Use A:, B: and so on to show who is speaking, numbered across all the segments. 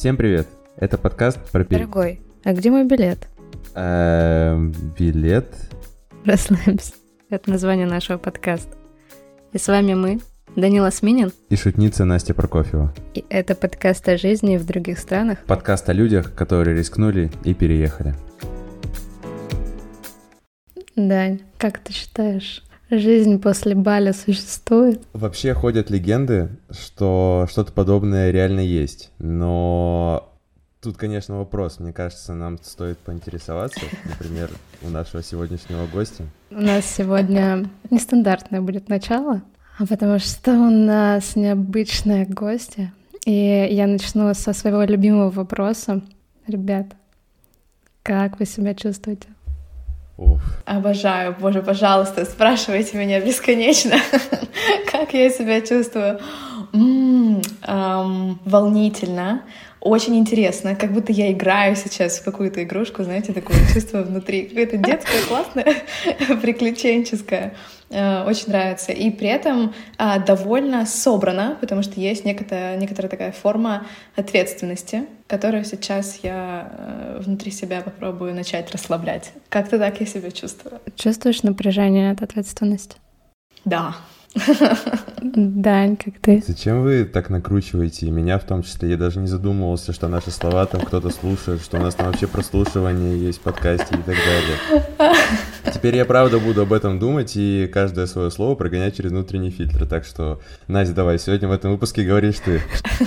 A: Всем привет! Это подкаст про... пер-
B: Дорогой, а где мой билет?
A: Эм, Билет?
B: Расслабься. Это название нашего подкаста. И с вами мы, Данила Сминин,
A: И шутница Настя Прокофьева.
B: и это подкаст о жизни в других странах.
A: Подкаст о людях, которые рискнули и переехали.
B: Дань, как ты считаешь, жизнь после Бали существует?
A: Вообще ходят легенды, что что-то подобное реально есть. Но тут, конечно, вопрос. Мне кажется, нам стоит поинтересоваться, например, у нашего сегодняшнего гостя.
B: У нас сегодня нестандартное будет начало, а потому что у нас необычные гости. И я начну со своего любимого вопроса. Ребят, как вы себя чувствуете?
C: Обожаю, боже, пожалуйста, спрашивайте меня бесконечно, как я себя чувствую. Волнительно, очень интересно, как будто я играю сейчас в какую-то игрушку, знаете, такое чувство внутри, какое-то детское, классное, приключенческое. Э, Очень нравится. И при этом а, довольно собрано, потому что есть некоторая, некоторая такая форма ответственности, которую сейчас я э, внутри себя попробую начать расслаблять. Как-то так я себя чувствую.
B: Чувствуешь напряжение от ответственности?
C: Да.
B: Дань, как ты?
A: Зачем вы так накручиваете и меня в том числе? Я даже не задумывался, что наши слова там кто-то слушает, что у нас там вообще прослушивание есть в подкасте и так далее. Теперь я правда буду об этом думать и каждое свое слово прогонять через внутренний фильтр. Так что, Настя, давай, сегодня в этом выпуске говоришь ты.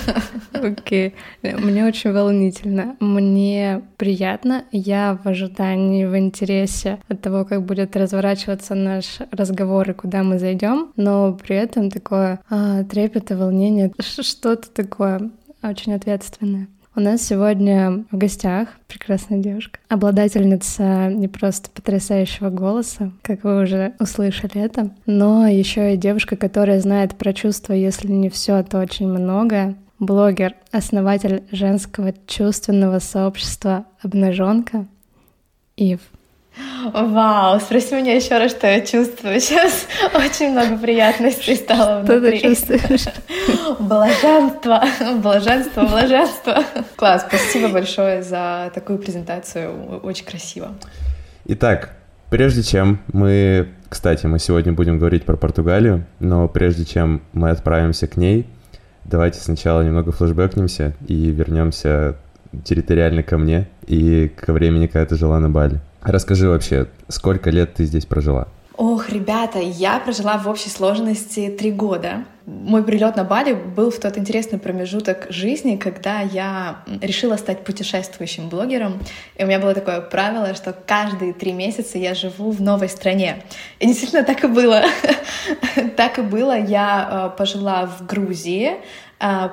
B: Окей. Мне очень волнительно. Мне приятно. Я в ожидании, в интересе от того, как будет разворачиваться наш разговор и куда мы зайдем, но при этом такое а, трепет и волнение, что-то такое очень ответственное. У нас сегодня в гостях прекрасная девушка, обладательница не просто потрясающего голоса, как вы уже услышали это, но еще и девушка, которая знает про чувства, если не все, то очень многое. Блогер, основатель женского чувственного сообщества «Обнаженка» Ив.
C: Вау, спроси меня еще раз, что я чувствую. Сейчас очень много приятностей стало
B: Что ты
C: внутри.
B: чувствуешь?
C: Блаженство, блаженство, блаженство. Класс, спасибо большое за такую презентацию, очень красиво.
A: Итак, прежде чем мы... Кстати, мы сегодня будем говорить про Португалию, но прежде чем мы отправимся к ней, давайте сначала немного флешбэкнемся и вернемся территориально ко мне и ко времени, когда ты жила на Бали. Расскажи вообще, сколько лет ты здесь прожила?
C: Ох, ребята, я прожила в общей сложности три года. Мой прилет на Бали был в тот интересный промежуток жизни, когда я решила стать путешествующим блогером. И у меня было такое правило, что каждые три месяца я живу в новой стране. И действительно так и было. Так и было. Я э, пожила в Грузии,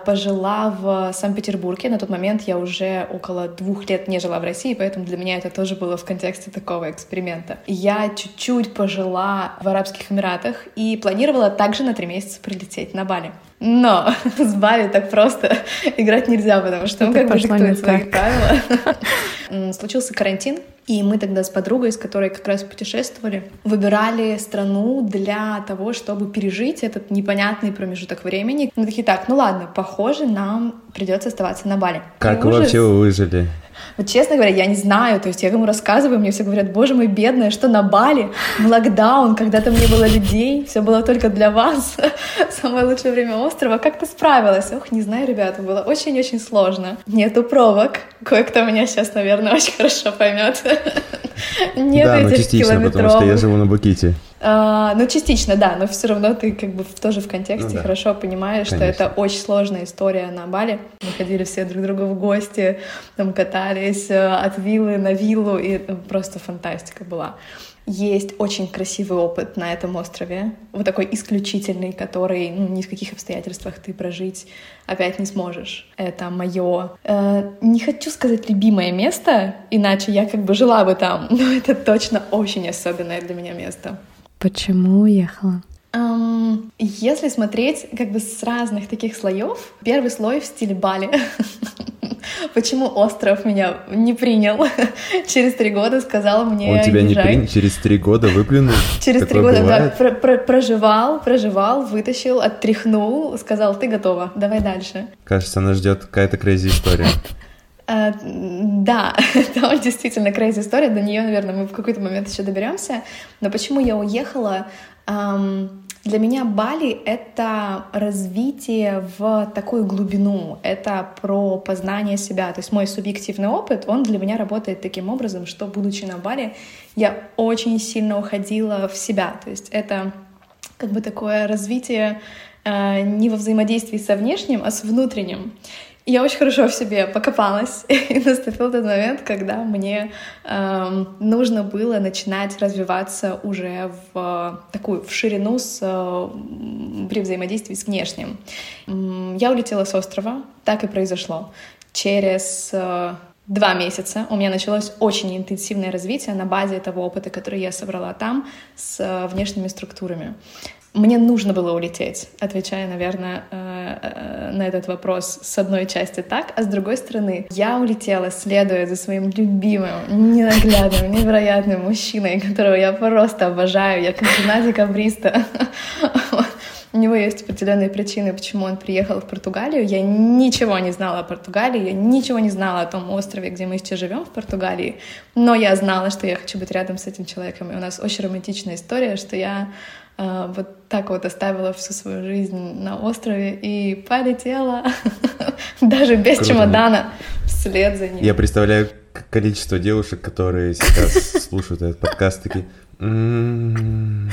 C: пожила в Санкт-Петербурге. На тот момент я уже около двух лет не жила в России, поэтому для меня это тоже было в контексте такого эксперимента. Я чуть-чуть пожила в Арабских Эмиратах и планировала также на три месяца прилететь на Бали. Но с Бали так просто играть нельзя, потому что он
B: Это
C: как бы диктует свои правила. Случился карантин, и мы тогда с подругой, с которой как раз путешествовали, выбирали страну для того, чтобы пережить этот непонятный промежуток времени. Мы такие, так, ну ладно, похоже, нам придется оставаться на Бали.
A: Как
C: ужас.
A: вообще вы выжили?
C: Вот честно говоря, я не знаю. То есть я кому рассказываю, мне все говорят, боже мой, бедная, что на Бали, в локдаун, когда там не было людей, все было только для вас. Самое лучшее время острова. Как ты справилась? Ох, не знаю, ребята, было очень-очень сложно. Нету пробок. Кое-кто меня сейчас, наверное, очень хорошо поймет. Нет
A: да, ну
C: этих
A: частично, потому что я живу на Буките.
C: А, ну, частично, да, но все равно ты как бы тоже в контексте
A: Ну да.
C: хорошо понимаешь, что
A: Конечно.
C: это очень сложная история на Бали. Мы ходили все друг к другу в гости, там катались э, от виллы на виллу, и это просто фантастика была. Есть очень красивый опыт на этом острове, вот такой исключительный, который ну, ни в каких обстоятельствах ты прожить опять не сможешь. Это мое, не хочу сказать любимое место, иначе я как бы жила бы там, но это точно очень особенное для меня место.
B: Почему уехала?
C: Ам, Если смотреть как бы с разных таких слоев, первый слой в стиле Бали. почему остров меня не принял через три года, сказал мне
A: Он тебя
C: езжай.
A: не принял? Через три года выплюнул?
C: Через три года, бывает? да, про про проживал, проживал, вытащил, оттряхнул, сказал, ты готова, давай дальше.
A: Кажется, нас ждет какая-то crazy история.
C: Uh, да, это действительно crazy история, до нее, наверное, мы в какой-то момент еще доберемся. Но почему я уехала? Um, для меня Бали — это развитие в такую глубину, это про познание себя. То есть мой субъективный опыт, он для меня работает таким образом, что, будучи на Бали, я очень сильно уходила в себя. То есть это как бы такое развитие э, не во взаимодействии со внешним, а с внутренним я очень хорошо в себе покопалась, и наступил тот момент, когда мне э, нужно было начинать развиваться уже в такую в ширину с, э, при взаимодействии с внешним. Я улетела с острова, так и произошло. Через э, два месяца у меня началось очень интенсивное развитие на базе того опыта, который я собрала там с э, внешними структурами мне нужно было улететь, отвечая, наверное, э, э, на этот вопрос с одной части так, а с другой стороны, я улетела, следуя за своим любимым, ненаглядным, невероятным мужчиной, которого я просто обожаю, я как жена декабриста. У него есть определенные причины, почему он приехал в Португалию. Я ничего не знала о Португалии, я ничего не знала о том острове, где мы сейчас живем, в Португалии. Но я знала, что я хочу быть рядом с этим человеком. И у нас очень романтичная история, что я вот так вот оставила всю свою жизнь на острове и полетела даже без Круто. чемодана вслед за ним.
A: Я представляю количество девушек, которые сейчас слушают этот подкаст, такие... «М-м-м».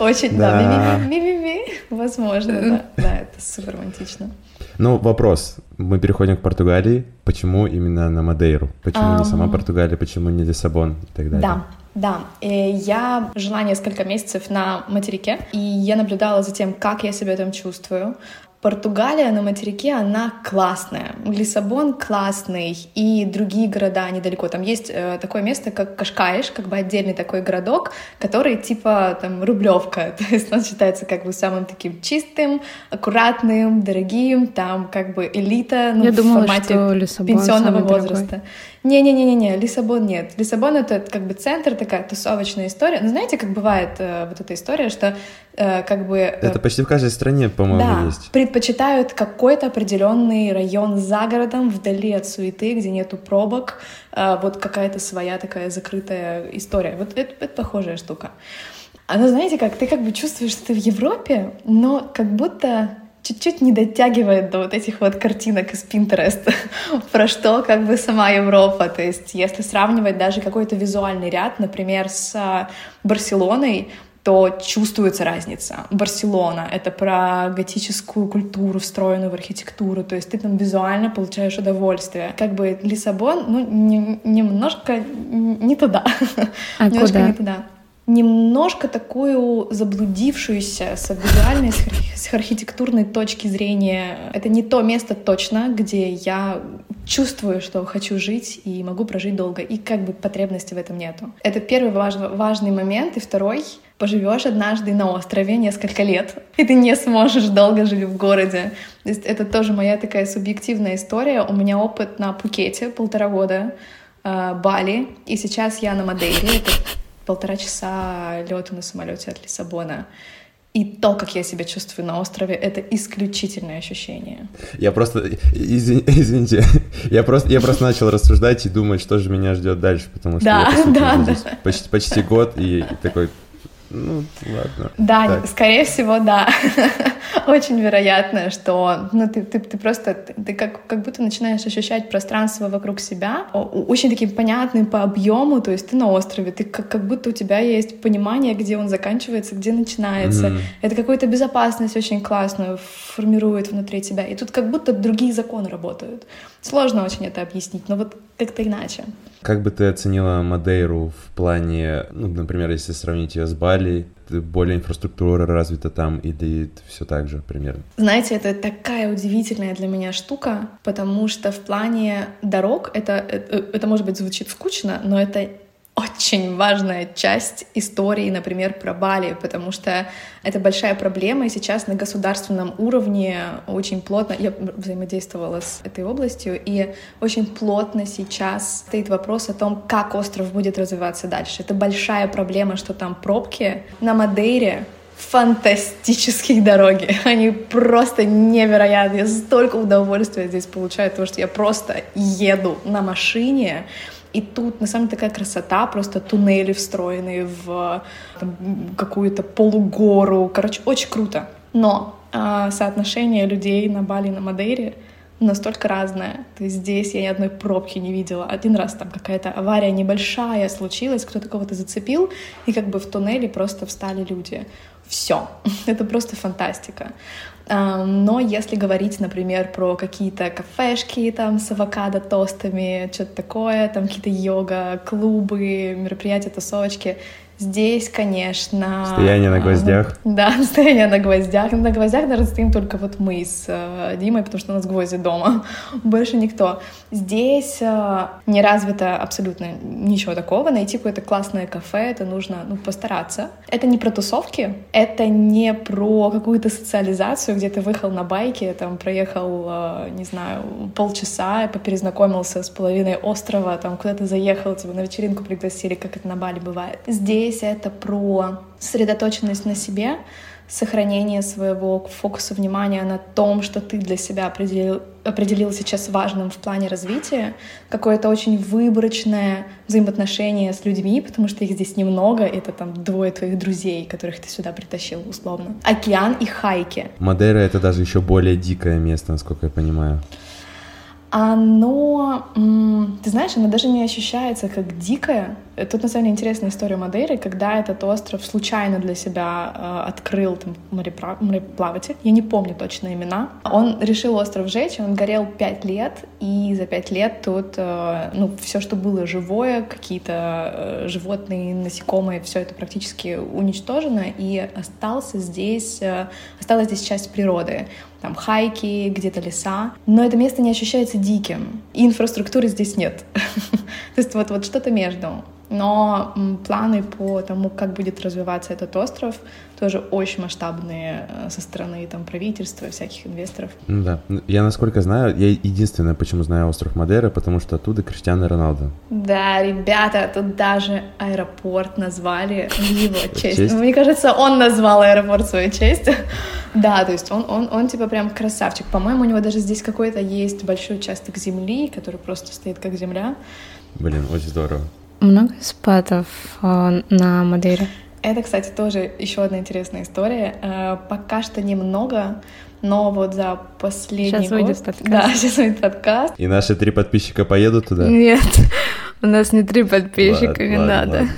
C: Очень, да, ми-ми-ми, возможно, да, да, это супер романтично.
A: Ну, вопрос. Мы переходим к Португалии. Почему именно на Мадейру? Почему не сама Португалия, почему не Лиссабон и так далее?
C: Да, да, я жила несколько месяцев на материке, и я наблюдала за тем, как я себя там чувствую. Португалия на материке, она классная. Лиссабон классный, и другие города недалеко. Там есть э, такое место, как Кашкаиш, как бы отдельный такой городок, который типа там Рублевка. То есть он считается как бы самым таким чистым, аккуратным, дорогим, там как бы элита ну,
B: Я
C: в
B: думала,
C: формате
B: что Лиссабон
C: пенсионного возраста.
B: Дорогой.
C: Не-не-не-не, Лиссабон нет. Лиссабон — это как бы центр, такая тусовочная история. Ну, знаете, как бывает э, вот эта история, что э, как бы... Э,
A: это почти в каждой стране, по-моему,
C: да,
A: есть.
C: предпочитают какой-то определенный район за городом, вдали от суеты, где нету пробок, э, вот какая-то своя такая закрытая история. Вот это, это похожая штука. А ну, знаете как, ты как бы чувствуешь, что ты в Европе, но как будто чуть-чуть не дотягивает до вот этих вот картинок из Pinterest, про что как бы сама Европа. То есть если сравнивать даже какой-то визуальный ряд, например, с а, Барселоной, то чувствуется разница. Барселона — это про готическую культуру, встроенную в архитектуру, то есть ты там визуально получаешь удовольствие. Как бы Лиссабон, ну, не, немножко не туда.
B: А
C: немножко
B: куда?
C: не туда немножко такую заблудившуюся с визуальной, с архитектурной точки зрения. Это не то место точно, где я чувствую, что хочу жить и могу прожить долго, и как бы потребности в этом нету. Это первый важ, важный момент. И второй — поживешь однажды на острове несколько лет, и ты не сможешь долго жить в городе. То есть это тоже моя такая субъективная история. У меня опыт на Пукете полтора года, э, Бали, и сейчас я на Мадейре. Это полтора часа лету на самолете от Лиссабона. И то, как я себя чувствую на острове, это исключительное ощущение.
A: Я просто, извин, извините, я просто, я просто начал рассуждать и думать, что же меня ждет дальше, потому что
C: да,
A: я,
C: да, да.
A: почти, почти год и, и такой, ну, ладно.
C: Да,
A: так.
C: скорее всего, да. Очень вероятно, что ну, ты, ты, ты просто ты как, как будто начинаешь ощущать пространство вокруг себя, очень таким понятным по объему, то есть ты на острове, ты как, как будто у тебя есть понимание, где он заканчивается, где начинается. Mm-hmm. Это какую-то безопасность очень классную формирует внутри тебя. И тут как будто другие законы работают. Сложно очень это объяснить, но вот как-то иначе.
A: Как бы ты оценила Мадейру в плане, ну, например, если сравнить ее с Бали, более инфраструктура развита там или все так же примерно?
C: Знаете, это такая удивительная для меня штука, потому что в плане дорог это, это, это может быть звучит скучно, но это очень важная часть истории, например, про Бали, потому что это большая проблема, и сейчас на государственном уровне очень плотно, я взаимодействовала с этой областью, и очень плотно сейчас стоит вопрос о том, как остров будет развиваться дальше. Это большая проблема, что там пробки на Мадейре, фантастические дороги. Они просто невероятные. Я столько удовольствия здесь получаю, потому что я просто еду на машине, и тут, на самом деле, такая красота, просто туннели встроенные в какую-то полугору. Короче, очень круто. Но э, соотношение людей на Бали и на Мадейре настолько разное. То есть здесь я ни одной пробки не видела. Один раз там какая-то авария небольшая случилась, кто-то кого-то зацепил, и как бы в туннеле просто встали люди. Все. Это просто фантастика. Но если говорить, например, про какие-то кафешки там с авокадо тостами, что-то такое, там какие-то йога, клубы, мероприятия, тусовочки, Здесь, конечно...
A: Стояние на гвоздях.
C: Да, стояние на гвоздях. На гвоздях, наверное, стоим только вот мы с э, Димой, потому что у нас гвозди дома. Больше никто. Здесь э, не развито абсолютно ничего такого. Найти какое-то классное кафе, это нужно ну, постараться. Это не про тусовки, это не про какую-то социализацию, где ты выехал на байке, там проехал, э, не знаю, полчаса, поперезнакомился с половиной острова, там куда-то заехал, тебя на вечеринку пригласили, как это на Бали бывает. Здесь здесь это про сосредоточенность на себе, сохранение своего фокуса внимания на том, что ты для себя определил, определил сейчас важным в плане развития, какое-то очень выборочное взаимоотношение с людьми, потому что их здесь немного, это там двое твоих друзей, которых ты сюда притащил, условно. Океан и хайки.
A: Мадейра — это даже еще более дикое место, насколько я понимаю
C: оно, ты знаешь, оно даже не ощущается как дикое. Тут, на самом деле, интересная история Мадейры, когда этот остров случайно для себя э, открыл там, мореплав... мореплаватель, я не помню точно имена. Он решил остров сжечь, он горел пять лет, и за пять лет тут, э, ну, все, что было живое, какие-то э, животные, насекомые, все это практически уничтожено, и остался здесь, э, осталась здесь часть природы там хайки, где-то леса, но это место не ощущается диким, и инфраструктуры здесь нет. То есть вот, вот что-то между. Но планы по тому, как будет развиваться этот остров, тоже очень масштабные э, со стороны там, правительства, всяких инвесторов.
A: Ну да. Ну, я, насколько знаю, я единственное, почему знаю остров Мадейра, потому что оттуда Криштиану Роналду.
C: Да, ребята, тут даже аэропорт назвали в его честь. Мне кажется, он назвал аэропорт в свою честь. Да, то есть он, он, он типа прям красавчик. По-моему, у него даже здесь какой-то есть большой участок земли, который просто стоит как земля.
A: Блин, очень здорово.
B: Много спатов э, на Мадейре?
C: Это, кстати, тоже еще одна интересная история. Э, пока что немного, но вот за последний
B: сейчас
C: год...
B: выйдет подкаст.
C: Да, сейчас выйдет подкаст.
A: И наши три подписчика поедут туда?
B: Нет, у нас не три подписчика, ладно, не ладно, надо. Ладно.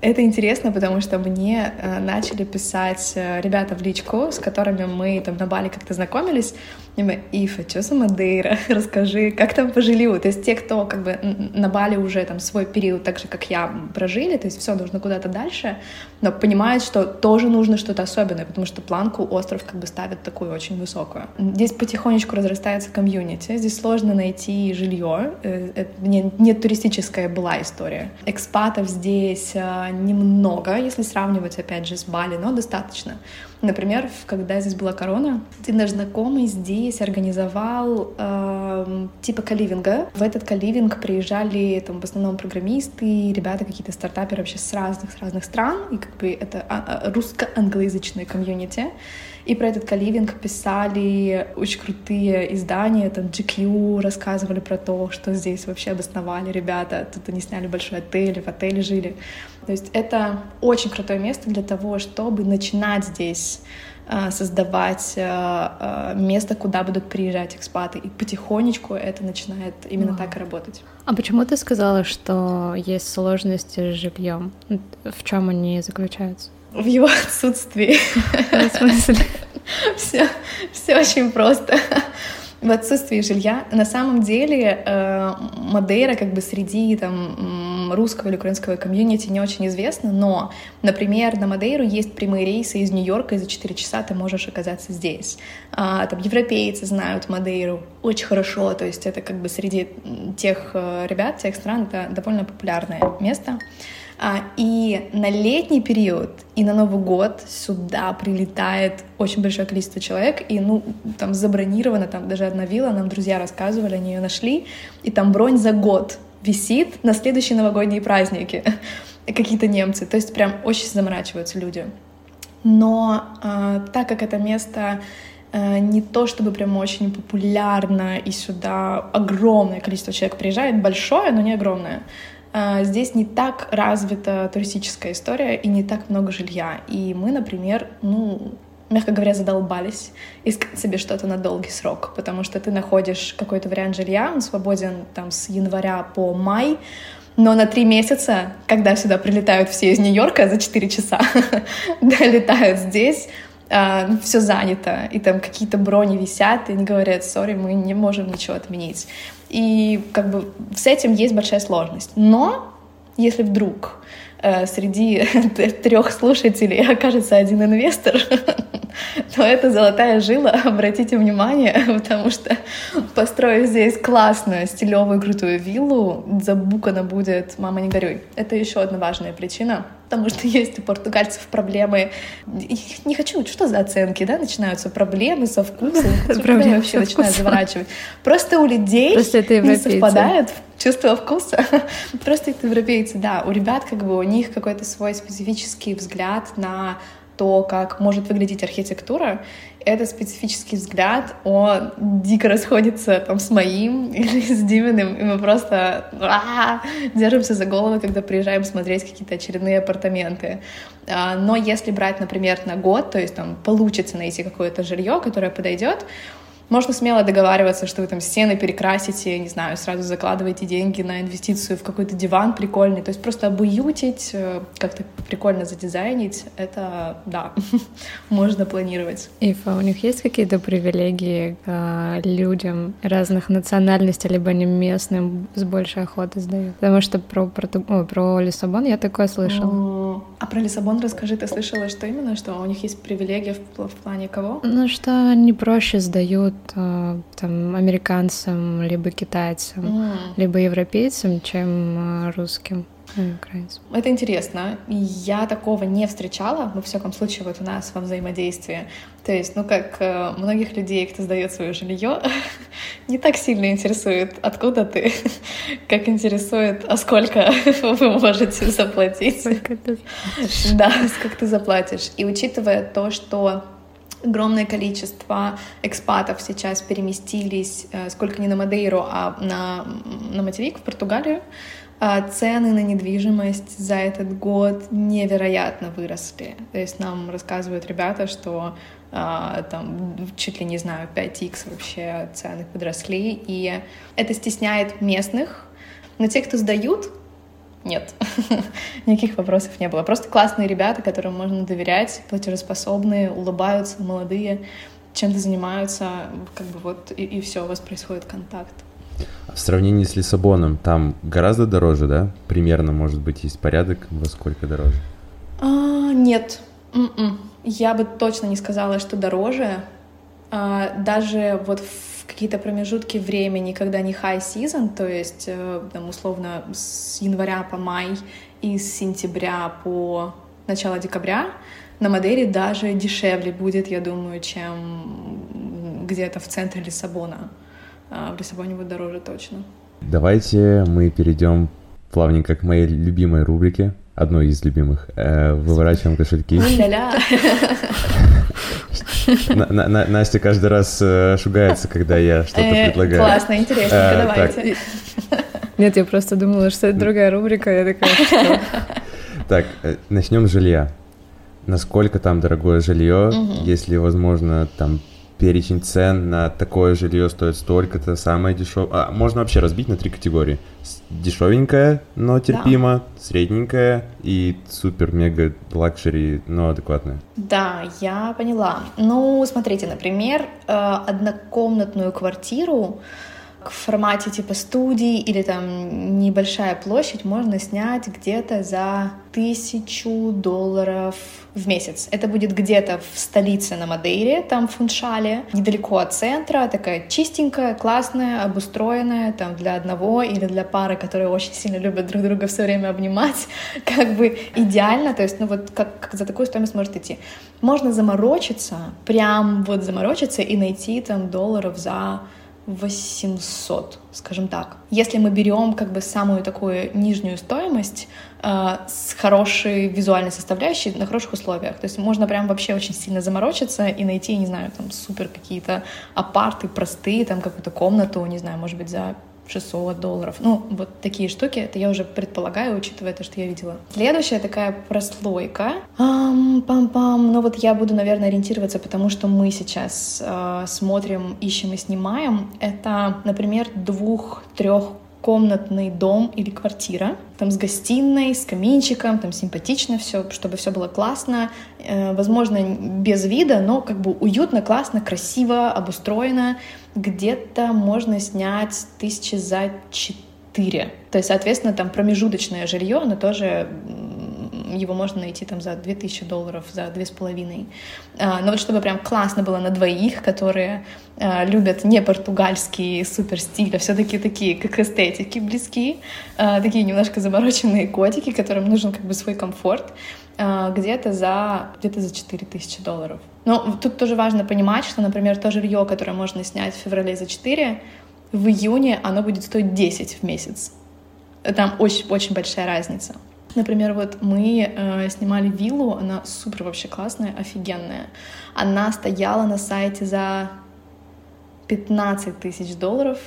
C: Это интересно, потому что мне э, начали писать э, ребята в личку, с которыми мы там на Бали как-то знакомились. Мы, Ифа, что за Мадейра? Расскажи, как там пожили? То есть те, кто как бы на Бали уже там свой период, так же, как я, прожили, то есть все, нужно куда-то дальше, но понимают, что тоже нужно что-то особенное, потому что планку остров как бы ставит такую очень высокую. Здесь потихонечку разрастается комьюнити, здесь сложно найти жилье, э, это не, не туристическая была история. Экспатов здесь э, немного, если сравнивать, опять же, с Бали, но достаточно. Например, когда здесь была корона, один наш знакомый здесь организовал э, типа каливинга. В этот каливинг приезжали там в основном программисты, ребята какие-то стартаперы вообще с разных, с разных стран, и как бы это а, а, русско-англоязычное комьюнити. И про этот каливинг писали очень крутые издания, там GQ рассказывали про то, что здесь вообще обосновали ребята. Тут они сняли большой отель, в отеле жили. То есть это очень крутое место для того, чтобы начинать здесь э, создавать э, э, место, куда будут приезжать экспаты. И потихонечку это начинает именно wow. так и работать.
B: А почему ты сказала, что есть сложности с жильем? В чем они заключаются?
C: В его отсутствии.
B: В смысле?
C: Все, все очень просто. В отсутствии жилья. На самом деле Мадейра как бы среди там русского или украинского комьюнити не очень известно, но, например, на Мадейру есть прямые рейсы из Нью-Йорка, и за 4 часа ты можешь оказаться здесь. А, там европейцы знают Мадейру очень хорошо, то есть это как бы среди тех э, ребят, тех стран, это довольно популярное место. А, и на летний период и на Новый год сюда прилетает очень большое количество человек, и, ну, там забронировано, там даже одна вилла, нам друзья рассказывали, они ее нашли, и там бронь за год висит на следующие новогодние праздники. Какие-то немцы. То есть прям очень заморачиваются люди. Но э, так как это место э, не то чтобы прям очень популярно, и сюда огромное количество человек приезжает, большое, но не огромное, здесь не так развита туристическая история и не так много жилья. И мы, например, ну, мягко говоря, задолбались искать себе что-то на долгий срок, потому что ты находишь какой-то вариант жилья, он свободен там с января по май, но на три месяца, когда сюда прилетают все из Нью-Йорка за 4 часа, долетают здесь, А, все занято, и там какие-то брони висят, и они говорят, сори, мы не можем ничего отменить. И как бы с этим есть большая сложность. Но если вдруг э, среди трех слушателей окажется один инвестор, то это золотая жила, обратите внимание, потому что построив здесь классную, стилевую, крутую виллу, забукана будет «Мама, не горюй». Это еще одна важная причина, потому что есть у португальцев проблемы. Не хочу, что за оценки, да, начинаются проблемы со вкусом, проблемы вообще начинают заворачивать. Просто у людей Просто это не совпадает чувство вкуса. Просто это европейцы, да. У ребят как бы у них какой-то свой специфический взгляд на то, как может выглядеть архитектура, это специфический взгляд, он дико расходится там с моим или с Диминым, и мы просто а -а -а, держимся за голову, когда приезжаем смотреть какие-то очередные апартаменты. А, но если брать, например, на год, то есть там получится найти какое-то жилье, которое подойдет, можно смело договариваться, что вы там стены перекрасите, не знаю, сразу закладываете деньги на инвестицию в какой-то диван прикольный. То есть просто обуютить, э, как-то прикольно задизайнить, это, да, можно планировать.
B: Ифа, у них есть какие-то привилегии к людям разных национальностей, либо они местным с большей охотой сдают? Потому что про, про, о, про Лиссабон я такое слышала.
C: А про Лиссабон расскажи, ты слышала, что именно, что у них есть привилегия в, в плане кого?
B: Ну, что они проще сдают э, там, американцам, либо китайцам, mm. либо европейцам, чем э, русским. Украинцам.
C: Это интересно. Я такого не встречала, во всяком случае, вот у нас во взаимодействии. То есть, ну, как э, многих людей, кто сдает свое жилье, не так сильно интересует, откуда ты, как интересует, а сколько вы можете заплатить. Да, сколько ты заплатишь. И учитывая то, что огромное количество экспатов сейчас переместились, э, сколько не на Мадейру, а на, на материк, в Португалию. А цены на недвижимость за этот год невероятно выросли. То есть нам рассказывают ребята, что а, там чуть ли не знаю 5x вообще цены подросли, и это стесняет местных, но те, кто сдают, нет, никаких вопросов не было. Просто классные ребята, которым можно доверять, платежеспособные, улыбаются, молодые, чем-то занимаются, как бы вот и, и все, у вас происходит контакт.
A: В сравнении с Лиссабоном, там гораздо дороже, да? Примерно, может быть, есть порядок, во сколько дороже?
C: А, нет, м-м. я бы точно не сказала, что дороже. А, даже вот в какие-то промежутки времени, когда не high season, то есть, э, там, условно, с января по май и с сентября по начало декабря, на Мадейре даже дешевле будет, я думаю, чем где-то в центре Лиссабона. А в Лиссабоне будет дороже точно.
A: Давайте мы перейдем плавненько к моей любимой рубрике, одной из любимых. Э, выворачиваем кошельки. Настя каждый раз э, шугается, когда я что-то э, предлагаю.
C: Классно, интересно, э, давайте.
B: Нет, я просто думала, что это другая рубрика, я такая,
A: Так, начнем с жилья. Насколько там дорогое жилье, если возможно там перечень цен на такое жилье стоит столько-то, самое дешевое. А, можно вообще разбить на три категории. Дешевенькое, но терпимо, да. средненькое и супер-мега luxury, но адекватное.
C: Да, я поняла. Ну, смотрите, например, э, однокомнатную квартиру в формате типа студии или там небольшая площадь можно снять где-то за тысячу долларов в месяц. Это будет где-то в столице на Мадейре, там в Фуншале, недалеко от центра, такая чистенькая, классная, обустроенная, там для одного или для пары, которые очень сильно любят друг друга все время обнимать, как бы идеально, то есть, ну вот как, как за такую стоимость может идти. Можно заморочиться, прям вот заморочиться и найти там долларов за 800, скажем так. Если мы берем как бы самую такую нижнюю стоимость э, с хорошей визуальной составляющей на хороших условиях, то есть можно прям вообще очень сильно заморочиться и найти, не знаю, там супер какие-то апарты простые, там какую-то комнату, не знаю, может быть за 600 долларов. Ну, вот такие штуки, это я уже предполагаю, учитывая то, что я видела. Следующая такая прослойка. Пам-пам. Ну вот я буду, наверное, ориентироваться, потому что мы сейчас э, смотрим, ищем и снимаем. Это, например, двух-трех комнатный дом или квартира, там с гостиной, с каминчиком, там симпатично все, чтобы все было классно, э, возможно, без вида, но как бы уютно, классно, красиво, обустроено. Где-то можно снять тысячи за четыре. То есть, соответственно, там промежуточное жилье, оно тоже его можно найти там за 2000 долларов, за 2,5. А, но вот чтобы прям классно было на двоих, которые а, любят не португальский супер стиль, а все-таки такие, как эстетики близкие, а, такие немножко замороченные котики, которым нужен как бы свой комфорт, где-то за, где-то за 4000 долларов. Но тут тоже важно понимать, что, например, то жилье, которое можно снять в феврале за 4, в июне оно будет стоить 10 в месяц. Там очень-очень большая разница. Например, вот мы э, снимали виллу, она супер вообще классная, офигенная. Она стояла на сайте за 15 тысяч долларов,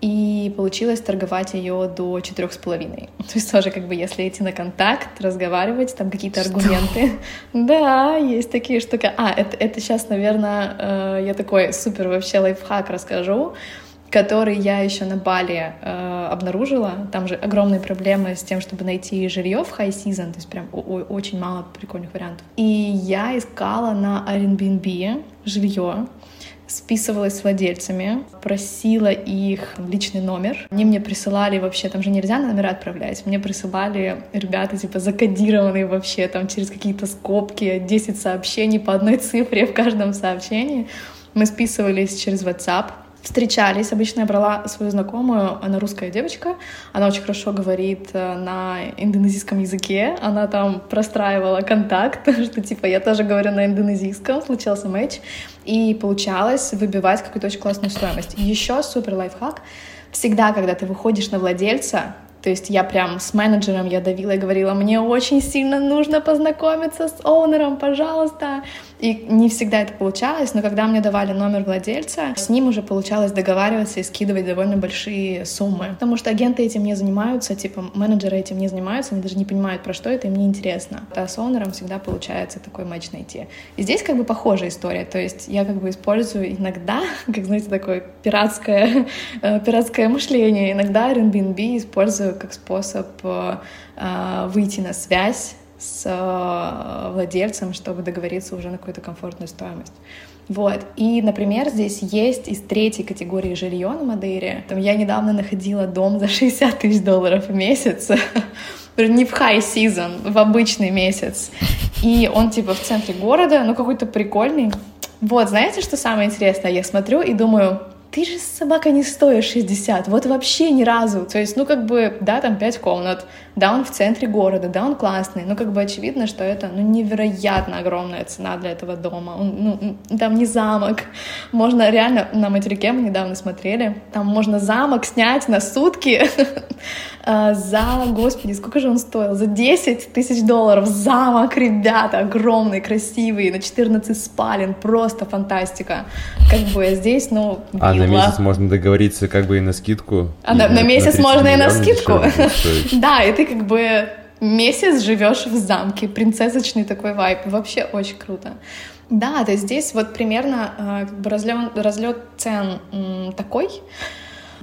C: и получилось торговать ее до четырех с половиной. То есть тоже как бы если идти на контакт, разговаривать, там какие-то аргументы. Да, есть такие штуки. А, это, это сейчас, наверное, э, я такой супер вообще лайфхак расскажу который я еще на Бали э, обнаружила. Там же огромные проблемы с тем, чтобы найти жилье в high season, то есть прям очень мало прикольных вариантов. И я искала на Airbnb жилье, списывалась с владельцами, просила их личный номер. Они мне присылали вообще, там же нельзя номера отправлять, мне присылали ребята типа закодированные вообще, там через какие-то скобки, 10 сообщений по одной цифре в каждом сообщении. Мы списывались через WhatsApp, встречались. Обычно я брала свою знакомую, она русская девочка, она очень хорошо говорит э, на индонезийском языке, она там простраивала контакт, что типа я тоже говорю на индонезийском, случился матч, и получалось выбивать какую-то очень классную стоимость. Еще супер лайфхак. Всегда, когда ты выходишь на владельца, то есть я прям с менеджером я давила и говорила, мне очень сильно нужно познакомиться с оунером, пожалуйста. И не всегда это получалось, но когда мне давали номер владельца, с ним уже получалось договариваться и скидывать довольно большие суммы. Потому что агенты этим не занимаются, типа менеджеры этим не занимаются, они даже не понимают, про что это, им не интересно. А с оунером всегда получается такой матч найти. И здесь как бы похожая история, то есть я как бы использую иногда, как знаете, такое пиратское, э, пиратское мышление, иногда Airbnb использую как способ э, э, выйти на связь с э, владельцем, чтобы договориться уже на какую-то комфортную стоимость. Вот. И, например, здесь есть из третьей категории жилье на Мадейре. Там я недавно находила дом за 60 тысяч долларов в месяц. Не в high season, в обычный месяц. И он типа в центре города, ну какой-то прикольный. Вот, знаете, что самое интересное? Я смотрю и думаю, ты же собака не стоишь 60, вот вообще ни разу. То есть, ну, как бы, да, там 5 комнат, да, он в центре города, да, он классный, но как бы очевидно, что это, ну, невероятно огромная цена для этого дома. Он, ну, там не замок. Можно реально, на материке мы недавно смотрели, там можно замок снять на сутки за, господи, сколько же он стоил? За 10 тысяч долларов. Замок, ребята, огромный, красивый, на 14 спален, просто фантастика. Как бы здесь, ну,
A: А на месяц можно договориться как бы и на скидку?
C: А на, на месяц можно и на скидку. Да, и ты как бы месяц живешь в замке, принцессочный такой вайп, вообще очень круто. Да, то есть здесь вот примерно э, как бы разлет, разлет цен такой.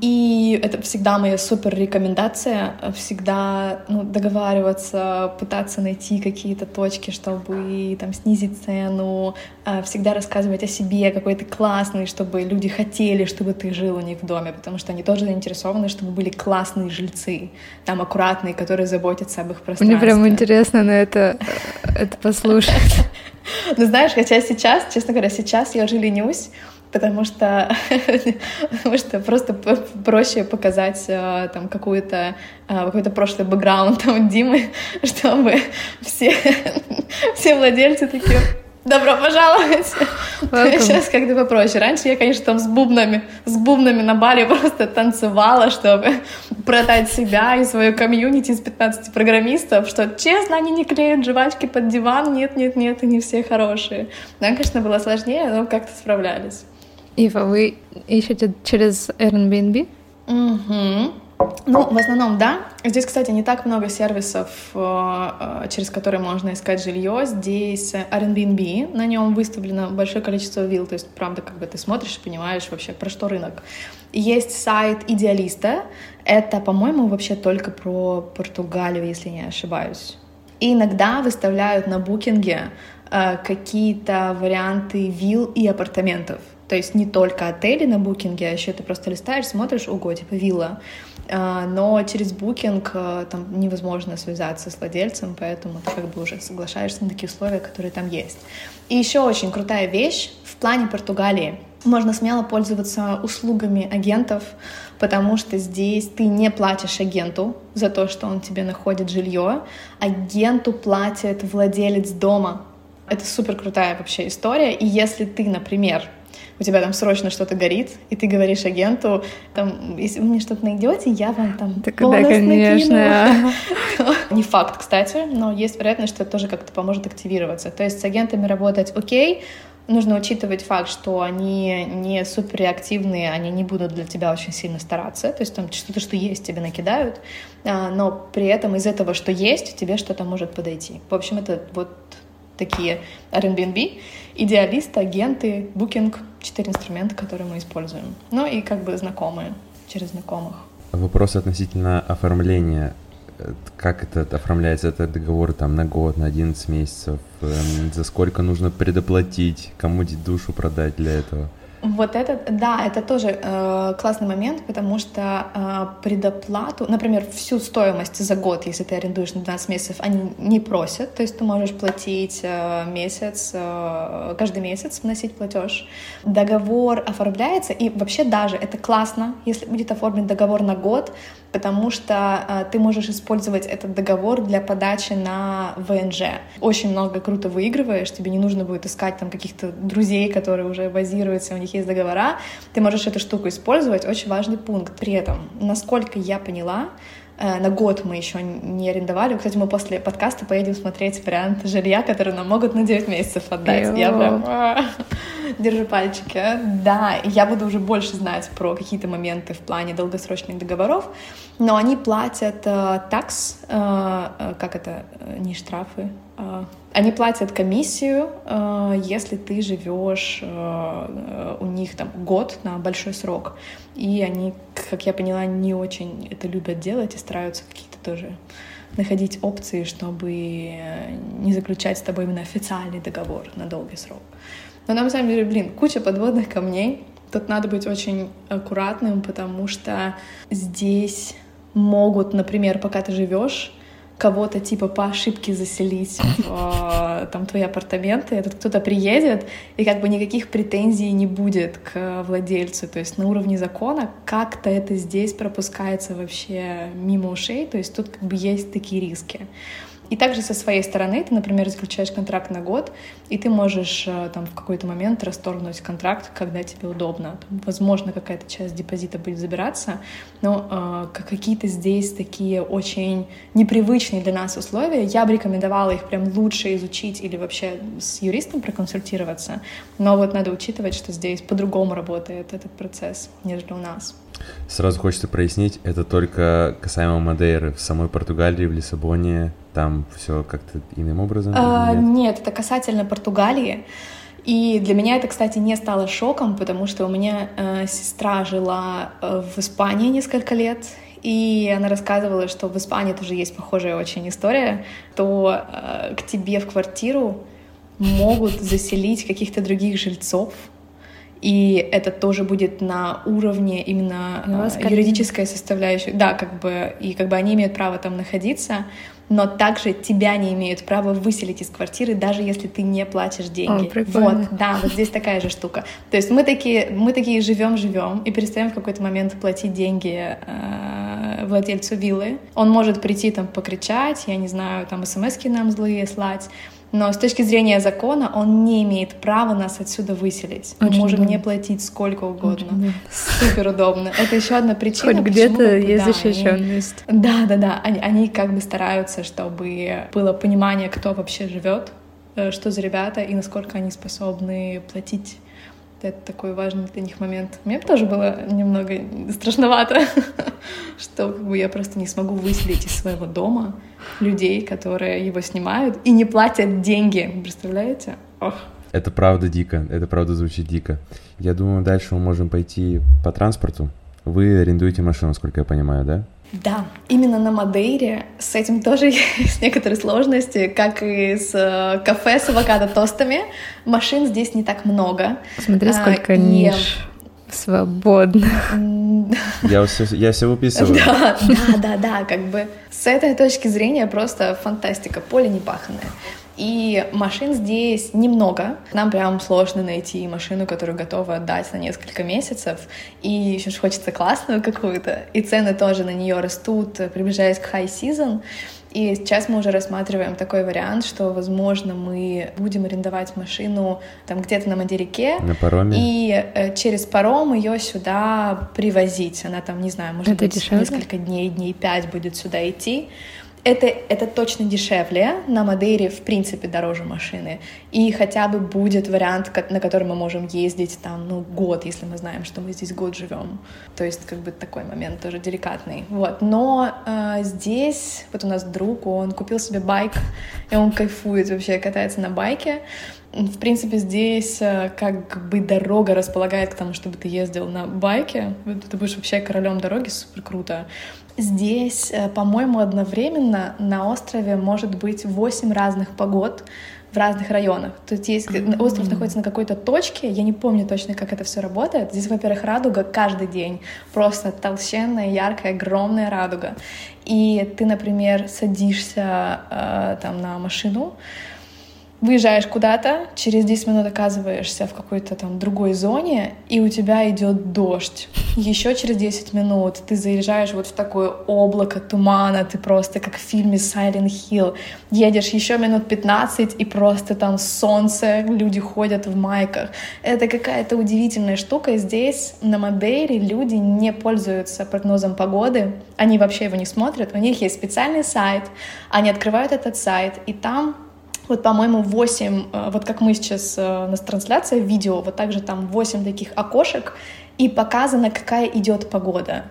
C: И это всегда моя супер рекомендация, всегда ну, договариваться, пытаться найти какие-то точки, чтобы там снизить цену, а, всегда рассказывать о себе, какой ты классный, чтобы люди хотели, чтобы ты жил у них в доме, потому что они тоже заинтересованы, чтобы были классные жильцы, там аккуратные, которые заботятся об их пространстве.
B: Мне прям интересно на это, это послушать.
C: Ну знаешь, хотя сейчас, честно говоря, сейчас я уже ленюсь, потому что, потому что просто проще показать э, там какую-то э, какой-то прошлый бэкграунд там Димы, чтобы все, все владельцы такие Добро пожаловать! Welcome. Сейчас как-то попроще. Раньше я, конечно, там с бубнами, с бубнами на баре просто танцевала, чтобы продать себя и свою комьюнити из 15 программистов, что, честно, они не клеят жвачки под диван, нет-нет-нет, они все хорошие. Да, конечно, было сложнее, но как-то справлялись.
B: Ива, вы ищете через Airbnb?
C: Угу. Ну, в основном, да. Здесь, кстати, не так много сервисов, э, э, через которые можно искать жилье. Здесь Airbnb, на нем выставлено большое количество вилл, то есть, правда, как бы ты смотришь и понимаешь вообще, про что рынок. Есть сайт Идеалиста, это, по-моему, вообще только про Португалию, если не ошибаюсь. И иногда выставляют на букинге э, какие-то варианты вилл и апартаментов. То есть не только отели на букинге, а еще ты просто листаешь, смотришь, ого, типа вилла. А, но через букинг а, там невозможно связаться с владельцем, поэтому ты как бы уже соглашаешься на такие условия, которые там есть. И еще очень крутая вещь в плане Португалии. Можно смело пользоваться услугами агентов, потому что здесь ты не платишь агенту за то, что он тебе находит жилье. Агенту платит владелец дома. Это супер крутая вообще история. И если ты, например, у тебя там срочно что-то горит, и ты говоришь агенту, там, если вы мне что-то найдете, я вам там
B: так, да, конечно.
C: Не факт, кстати, но есть вероятность, что это тоже как-то поможет активироваться. То есть с агентами работать окей, нужно учитывать факт, что они не супер реактивные, они не будут для тебя очень сильно стараться, то есть там что-то, что есть, тебе накидают, а, но при этом из этого, что есть, тебе что-то может подойти. В общем, это вот такие Airbnb, идеалисты, агенты, букинг, четыре инструмента, которые мы используем. Ну и как бы знакомые, через знакомых.
A: Вопрос относительно оформления. Как это оформляется, этот договор там на год, на 11 месяцев? Эм, за сколько нужно предоплатить? Кому душу продать для этого?
C: Вот это, да, это тоже э, классный момент, потому что э, предоплату, например, всю стоимость за год, если ты арендуешь на 12 месяцев, они не просят, то есть ты можешь платить э, месяц, э, каждый месяц вносить платеж. Договор оформляется, и вообще даже это классно, если будет оформлен договор на год, потому что э, ты можешь использовать этот договор для подачи на ВНЖ. Очень много круто выигрываешь, тебе не нужно будет искать там каких-то друзей, которые уже базируются, у них есть договора. Ты можешь эту штуку использовать, очень важный пункт. При этом, насколько я поняла, Э, на год мы еще не арендовали. Кстати, мы после подкаста поедем смотреть вариант жилья, который нам могут на 9 месяцев отдать. Я прям держу пальчики. Да, я буду уже больше знать про какие-то моменты в плане долгосрочных договоров, но они платят э, такс, э, э, как это, э, не штрафы, э, они платят комиссию, э, если ты живешь э, э, у них там год на большой срок. И они, как я поняла, не очень это любят делать и стараются какие-то тоже находить опции, чтобы не заключать с тобой именно официальный договор на долгий срок. Но на самом деле, блин, куча подводных камней. Тут надо быть очень аккуратным, потому что здесь могут, например, пока ты живешь, кого-то типа по ошибке заселить в э, там твои апартаменты, этот кто-то приедет, и как бы никаких претензий не будет к владельцу. То есть на уровне закона как-то это здесь пропускается вообще мимо ушей, то есть тут как бы есть такие риски. И также со своей стороны ты, например, заключаешь контракт на год, и ты можешь э, там в какой-то момент расторгнуть контракт, когда тебе удобно. Там, возможно, какая-то часть депозита будет забираться, но э, какие-то здесь такие очень непривычные для нас условия. Я бы рекомендовала их прям лучше изучить или вообще с юристом проконсультироваться. Но вот надо учитывать, что здесь по-другому работает этот процесс, нежели у нас.
A: Сразу хочется прояснить, это только касаемо Мадейры. В самой Португалии, в Лиссабоне, там все как-то иным образом?
C: А, нет? нет, это касательно Португалии. И для меня это, кстати, не стало шоком, потому что у меня э, сестра жила э, в Испании несколько лет, и она рассказывала, что в Испании тоже есть похожая очень история, то э, к тебе в квартиру могут заселить каких-то других жильцов, и это тоже будет на уровне именно э, юридической составляющей. Да, как бы, и как бы они имеют право там находиться, но также тебя не имеют права выселить из квартиры, даже если ты не платишь деньги.
B: О,
C: вот, да, вот здесь такая же штука. То есть мы такие, мы такие живем, живем и перестаем в какой-то момент платить деньги э, владельцу виллы. Он может прийти там покричать, я не знаю, там смс нам злые слать, но с точки зрения закона он не имеет права нас отсюда выселить. Очень Мы можем удобно. не платить сколько угодно. Супер удобно. Это еще одна причина.
B: Хоть где-то есть да, защищенность.
C: Они, да, да, да. Они, они как бы стараются, чтобы было понимание, кто вообще живет, э, что за ребята и насколько они способны платить это такой важный для них момент. Мне тоже было немного страшновато, что как бы я просто не смогу выселить из своего дома людей, которые его снимают и не платят деньги. Представляете? Ох.
A: Это правда дико, это правда звучит дико. Я думаю, дальше мы можем пойти по транспорту. Вы арендуете машину, насколько я понимаю, да?
C: Да, именно на Мадейре с этим тоже есть некоторые сложности, как и с э, кафе с авокадо-тостами. Машин здесь не так много.
B: Смотри, а, сколько а, ниш. Свободно.
A: Я все, я все выписываю.
C: Да, да, да, да, как бы с этой точки зрения просто фантастика, поле не паханное. И машин здесь немного. Нам прям сложно найти машину, которую готова отдать на несколько месяцев. И еще хочется классную какую-то. И цены тоже на нее растут, приближаясь к high season. И сейчас мы уже рассматриваем такой вариант, что, возможно, мы будем арендовать машину там где-то на материке.
A: На пароме.
C: И э, через паром ее сюда привозить. Она там, не знаю, может Это быть, дешевле? несколько дней, дней пять будет сюда идти это, это точно дешевле, на Мадейре в принципе дороже машины, и хотя бы будет вариант, на который мы можем ездить там, ну, год, если мы знаем, что мы здесь год живем. То есть как бы такой момент тоже деликатный. Вот, но э, здесь вот у нас друг, он купил себе байк, и он кайфует вообще, катается на байке, в принципе, здесь э, как бы дорога располагает к тому, чтобы ты ездил на байке. Ты будешь вообще королем дороги, супер круто. Здесь, э, по-моему, одновременно на острове может быть 8 разных погод в разных районах. То есть есть mm-hmm. остров находится на какой-то точке, я не помню точно, как это все работает. Здесь, во-первых, радуга каждый день, просто толщенная, яркая, огромная радуга. И ты, например, садишься э, там на машину, выезжаешь куда-то, через 10 минут оказываешься в какой-то там другой зоне, и у тебя идет дождь. Еще через 10 минут ты заезжаешь вот в такое облако тумана, ты просто как в фильме Silent Hill. Едешь еще минут 15, и просто там солнце, люди ходят в майках. Это какая-то удивительная штука. Здесь, на Мадейре, люди не пользуются прогнозом погоды, они вообще его не смотрят. У них есть специальный сайт, они открывают этот сайт, и там вот, по-моему, 8, э, вот как мы сейчас, э, у нас трансляция видео, вот также там 8 таких окошек, и показано, какая идет погода.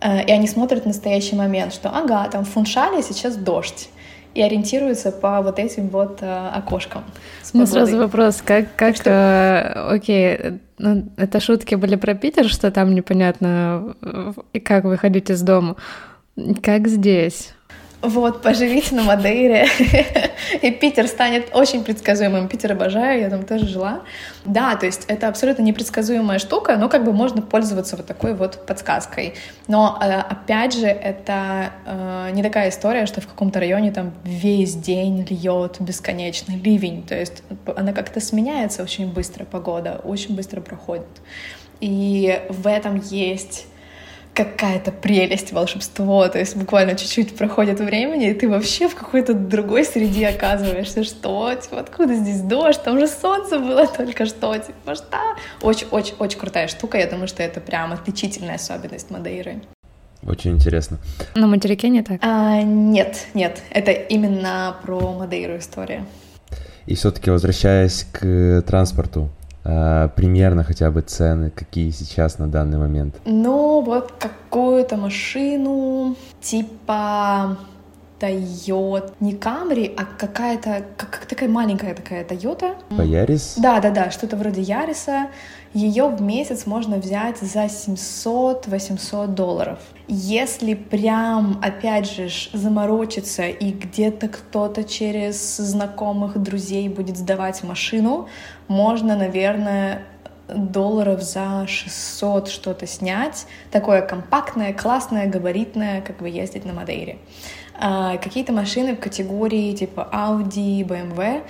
C: Э, и они смотрят в настоящий момент, что ага, там в Фуншале сейчас дождь и ориентируются по вот этим вот окошкам.
B: Ну, сразу вопрос, как, как, что... э, окей, ну, это шутки были про Питер, что там непонятно, как выходить из дома. Как здесь?
C: Вот, поживите на Мадейре, и Питер станет очень предсказуемым. Питер обожаю, я там тоже жила. Да, то есть это абсолютно непредсказуемая штука, но как бы можно пользоваться вот такой вот подсказкой. Но э, опять же, это э, не такая история, что в каком-то районе там весь день льет бесконечный ливень. То есть она как-то сменяется очень быстро, погода очень быстро проходит. И в этом есть какая-то прелесть, волшебство, то есть буквально чуть-чуть проходит времени, и ты вообще в какой-то другой среде оказываешься, что, типа, откуда здесь дождь, там же солнце было только что, типа, что? Очень-очень-очень крутая штука, я думаю, что это прям отличительная особенность Мадейры.
A: Очень интересно.
B: На материке не так?
C: А, нет, нет, это именно про Мадейру история.
A: И все-таки возвращаясь к транспорту, примерно хотя бы цены, какие сейчас на данный момент?
C: Ну, вот какую-то машину типа Toyota, не Camry, а какая-то, как, такая маленькая такая Toyota.
A: Ярис?
C: Да, да, да, что-то вроде Яриса. Ее в месяц можно взять за 700-800 долларов. Если прям, опять же, заморочиться и где-то кто-то через знакомых, друзей будет сдавать машину, можно, наверное, долларов за 600 что-то снять. Такое компактное, классное, габаритное, как бы ездить на Мадейре. А, какие-то машины в категории типа Audi, BMW,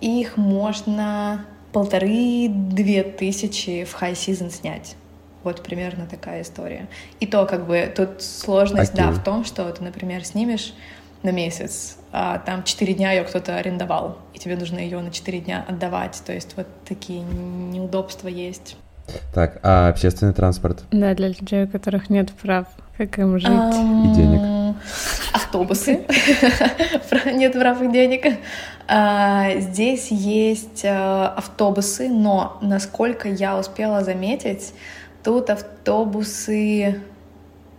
C: их можно полторы-две тысячи в high season снять. Вот примерно такая история. И то, как бы, тут сложность, okay. да, в том, что ты, например, снимешь на месяц, там четыре дня ее кто-то арендовал, и тебе нужно ее на четыре дня отдавать. То есть вот такие неудобства есть.
A: Так, а общественный транспорт?
B: Да, для людей, у которых нет прав, как им жить?
A: Um, и денег.
C: Автобусы. Нет прав и денег. А, здесь есть а, автобусы, но, насколько я успела заметить, тут автобусы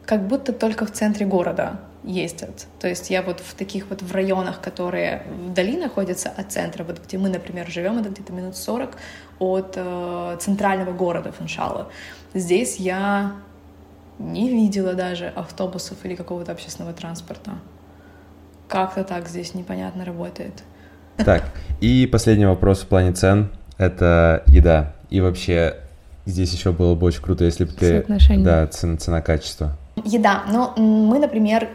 C: как будто только в центре города ездят. То есть я вот в таких вот в районах, которые вдали находятся от центра, вот где мы, например, живем, это где-то минут 40 от э, центрального города Фаншала. Здесь я не видела даже автобусов или какого-то общественного транспорта. Как-то так здесь непонятно работает.
A: Так, и последний вопрос в плане цен — это еда. И вообще, здесь еще было бы очень круто, если бы ты... Да, цена-качество.
C: Еда. Ну, мы, например,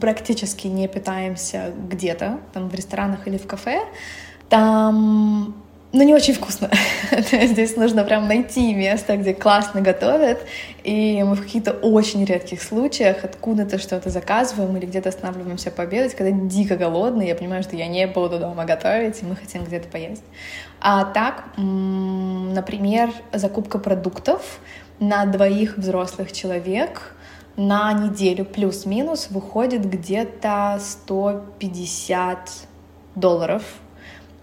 C: практически не питаемся где-то, там, в ресторанах или в кафе. Там но не очень вкусно. Здесь нужно прям найти место, где классно готовят, и мы в каких-то очень редких случаях откуда-то что-то заказываем или где-то останавливаемся пообедать, когда дико голодные, я понимаю, что я не буду дома готовить, и мы хотим где-то поесть. А так, например, закупка продуктов на двоих взрослых человек на неделю плюс-минус выходит где-то 150 долларов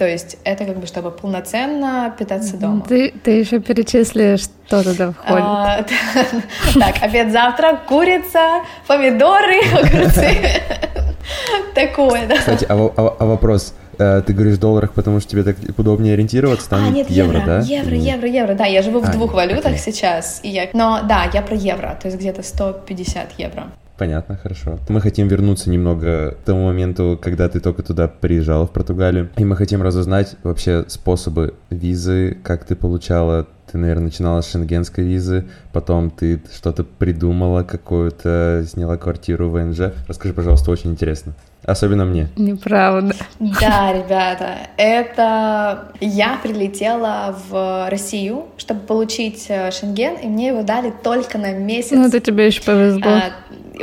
C: то есть это как бы чтобы полноценно питаться дома.
B: Ты, ты еще перечисли, что туда входит. А,
C: так, обед, завтрак, курица, помидоры, огурцы. Такое, да.
A: Кстати, а, а, а вопрос, ты говоришь в долларах, потому что тебе так удобнее ориентироваться, там а, нет, евро, евро, да?
C: Евро, евро, евро, да, я живу в а, двух валютах okay. сейчас, и я... но да, я про евро, то есть где-то 150 евро.
A: Понятно, хорошо. Мы хотим вернуться немного к тому моменту, когда ты только туда приезжала, в Португалию. И мы хотим разузнать вообще способы визы, как ты получала ты, наверное, начинала с шенгенской визы, потом ты что-то придумала, какую-то сняла квартиру в ВНЖ. Расскажи, пожалуйста, очень интересно. Особенно мне.
B: Неправда.
C: Да, ребята, это я прилетела в Россию, чтобы получить э, Шенген, и мне его дали только на месяц.
B: Ну, это тебе еще повезло. А,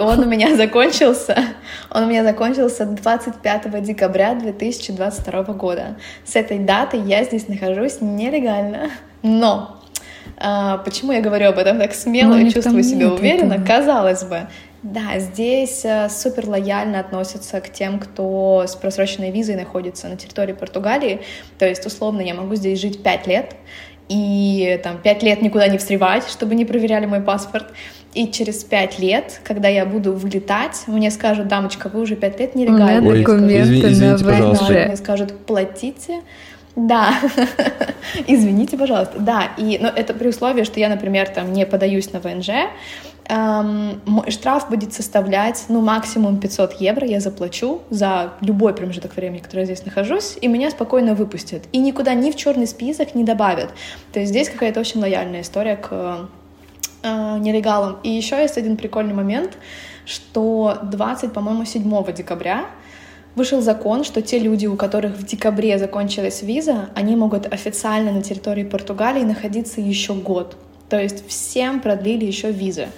C: он у меня закончился, он у меня закончился 25 декабря 2022 года. С этой даты я здесь нахожусь нелегально, но почему я говорю об этом так смело ну, и чувствую себя уверенно? Этого. Казалось бы, да, здесь э, супер лояльно относятся к тем, кто с просроченной визой находится на территории Португалии. То есть, условно, я могу здесь жить 5 лет, и там 5 лет никуда не встревать, чтобы не проверяли мой паспорт. И через пять лет, когда я буду вылетать, мне скажут, дамочка, вы уже пять лет нелегально.
B: Ой, документы
A: извините, пожалуйста.
C: Мне скажут, платите. Да, извините, пожалуйста. Да, и, но это при условии, что я, например, там не подаюсь на ВНЖ, эм, мой штраф будет составлять, ну, максимум 500 евро я заплачу за любой промежуток времени, который я здесь нахожусь, и меня спокойно выпустят. И никуда ни в черный список не добавят. То есть здесь какая-то очень лояльная история к э, нелегалам. И еще есть один прикольный момент, что 20, по-моему, 7 декабря вышел закон, что те люди, у которых в декабре закончилась виза, они могут официально на территории Португалии находиться еще год. То есть всем продлили еще визы.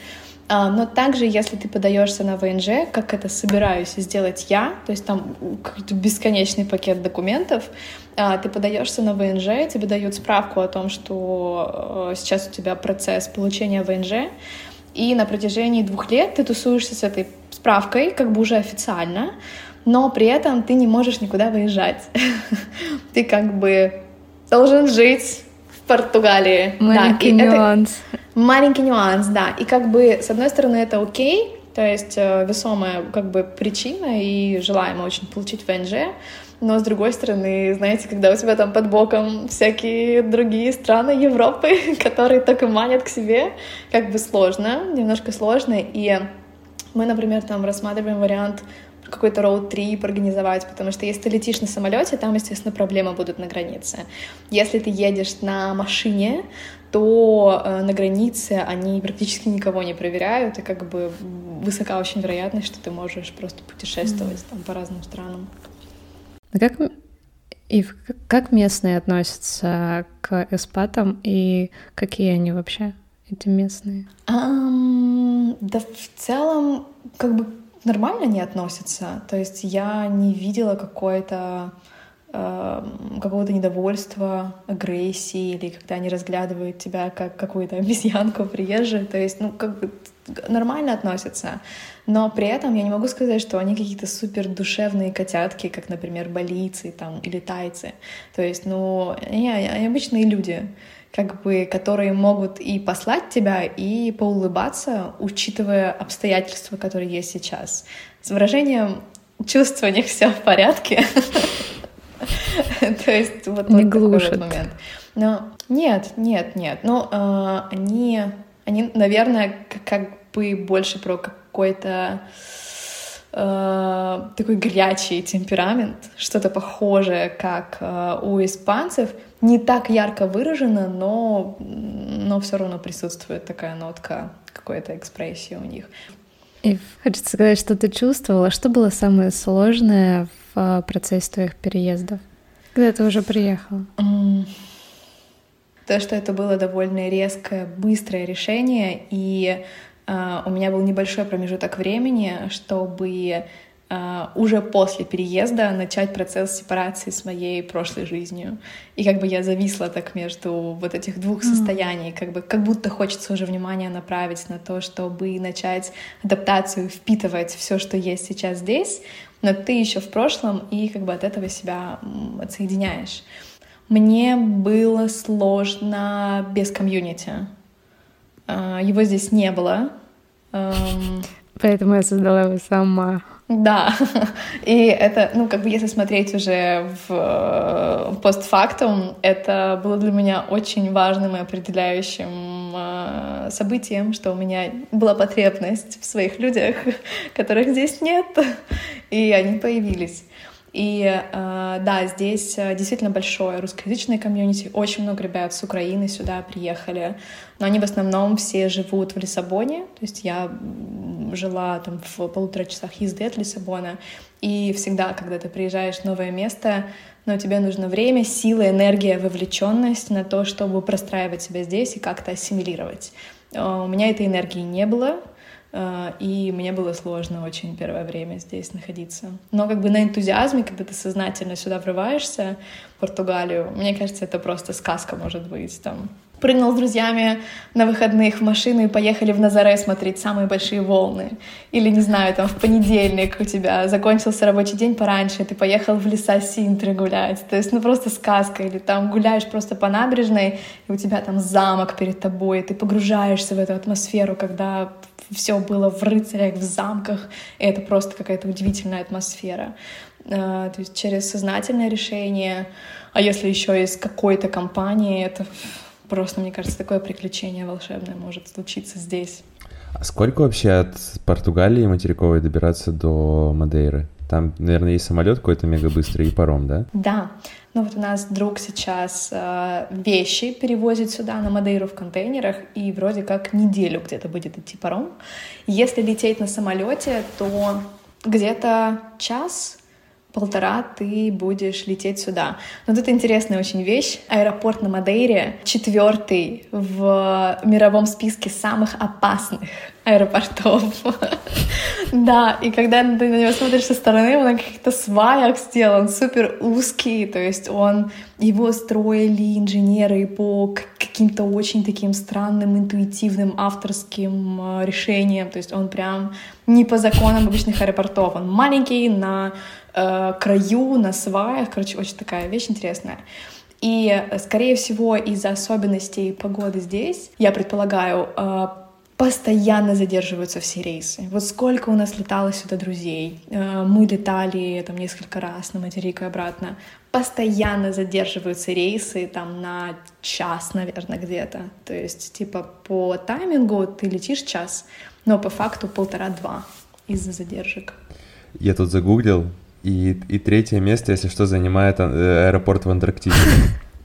C: А, но также, если ты подаешься на ВНЖ, как это собираюсь сделать я, то есть там какой-то бесконечный пакет документов, а, ты подаешься на ВНЖ, тебе дают справку о том, что э, сейчас у тебя процесс получения ВНЖ, и на протяжении двух лет ты тусуешься с этой справкой, как бы уже официально, но при этом ты не можешь никуда выезжать. Ты как бы должен жить в Португалии.
B: Маленький да, нюанс.
C: Маленький нюанс, да. И как бы, с одной стороны, это окей, то То есть э, весомая как бы причина и желаемо очень получить ВНЖ, но с другой стороны, знаете, когда у тебя там под боком всякие другие страны Европы, которые так и манят к себе, как бы сложно, немножко сложно. И мы, например, там рассматриваем вариант какой-то роуд-трип организовать, потому что если ты летишь на самолете, там, естественно, проблемы будут на границе. Если ты едешь на машине, то э, на границе они практически никого не проверяют, и как бы высока очень вероятность, что ты можешь просто путешествовать mm. там по разным странам.
B: А как, и как местные относятся к эспатам, и какие они вообще, эти местные?
C: Um, да в целом, как бы нормально не относятся. То есть я не видела какое-то э, какого-то недовольства, агрессии, или когда они разглядывают тебя как какую-то обезьянку приезжую. То есть, ну, как бы нормально относятся. Но при этом я не могу сказать, что они какие-то супер душевные котятки, как, например, балийцы там, или тайцы. То есть, ну, они, они обычные люди как бы, которые могут и послать тебя, и поулыбаться, учитывая обстоятельства, которые есть сейчас. С выражением чувства у них все в порядке. То есть вот
B: не глушат.
C: момент. Но нет, нет, нет. Ну, а, они, они, наверное, как бы больше про какой-то э, такой горячий темперамент, что-то похожее, как э, у испанцев, не так ярко выражено, но, но все равно присутствует такая нотка какой-то экспрессии у них.
B: И хочется сказать, что ты чувствовала, что было самое сложное в э, процессе твоих переездов, когда ты уже приехала?
C: То, что это было довольно резкое, быстрое решение, и у меня был небольшой промежуток времени, чтобы uh, уже после переезда начать процесс сепарации с моей прошлой жизнью. И как бы я зависла так между вот этих двух состояний, как бы как будто хочется уже внимание направить на то, чтобы начать адаптацию, впитывать все, что есть сейчас здесь, но ты еще в прошлом и как бы от этого себя отсоединяешь. Мне было сложно без комьюнити. Uh, его здесь не было.
B: Поэтому я создала его сама.
C: Да, и это, ну, как бы если смотреть уже в, в э, постфактум, это было для меня очень важным и определяющим э, событием, что у меня была потребность в своих людях, которых здесь нет, и они появились. И э, да, здесь э, действительно большое русскоязычное комьюнити, очень много ребят с Украины сюда приехали, но они в основном все живут в Лиссабоне, то есть я жила там в полутора часах езды от Лиссабона, и всегда, когда ты приезжаешь в новое место, но тебе нужно время, сила, энергия, вовлеченность на то, чтобы простраивать себя здесь и как-то ассимилировать. Э, у меня этой энергии не было, и мне было сложно очень первое время здесь находиться. Но как бы на энтузиазме, когда ты сознательно сюда врываешься, в Португалию, мне кажется, это просто сказка может быть там прыгнул с друзьями на выходных в машину и поехали в Назаре смотреть самые большие волны. Или, не знаю, там в понедельник у тебя закончился рабочий день пораньше, ты поехал в леса Синтры гулять. То есть, ну просто сказка. Или там гуляешь просто по набережной, и у тебя там замок перед тобой, и ты погружаешься в эту атмосферу, когда все было в рыцарях, в замках, и это просто какая-то удивительная атмосфера. А, то есть через сознательное решение, а если еще из какой-то компании, это просто, мне кажется, такое приключение волшебное может случиться здесь.
A: А сколько вообще от Португалии материковой добираться до Мадейры? Там, наверное, есть самолет какой-то мега быстрый и паром, да?
C: Да. Ну вот у нас друг сейчас э, вещи перевозит сюда на Мадейру в контейнерах, и вроде как неделю где-то будет идти паром. Если лететь на самолете, то где-то час полтора ты будешь лететь сюда. Но тут интересная очень вещь. Аэропорт на Мадейре четвертый в мировом списке самых опасных аэропортов. Да, и когда ты на него смотришь со стороны, он на каких-то сваях сделан, супер узкий, то есть он, его строили инженеры по каким-то очень таким странным, интуитивным, авторским э, решениям, то есть он прям не по законам обычных аэропортов, он маленький, на э, краю, на сваях. Короче, очень такая вещь интересная. И, скорее всего, из-за особенностей погоды здесь, я предполагаю, э, постоянно задерживаются все рейсы. Вот сколько у нас летало сюда друзей. Э, мы летали там несколько раз на материк и обратно. Постоянно задерживаются рейсы там на час, наверное, где-то. То есть, типа, по таймингу ты летишь час, но по факту полтора-два из-за задержек.
A: Я тут загуглил, и, и третье место, если что, занимает э, аэропорт в Антарктиде.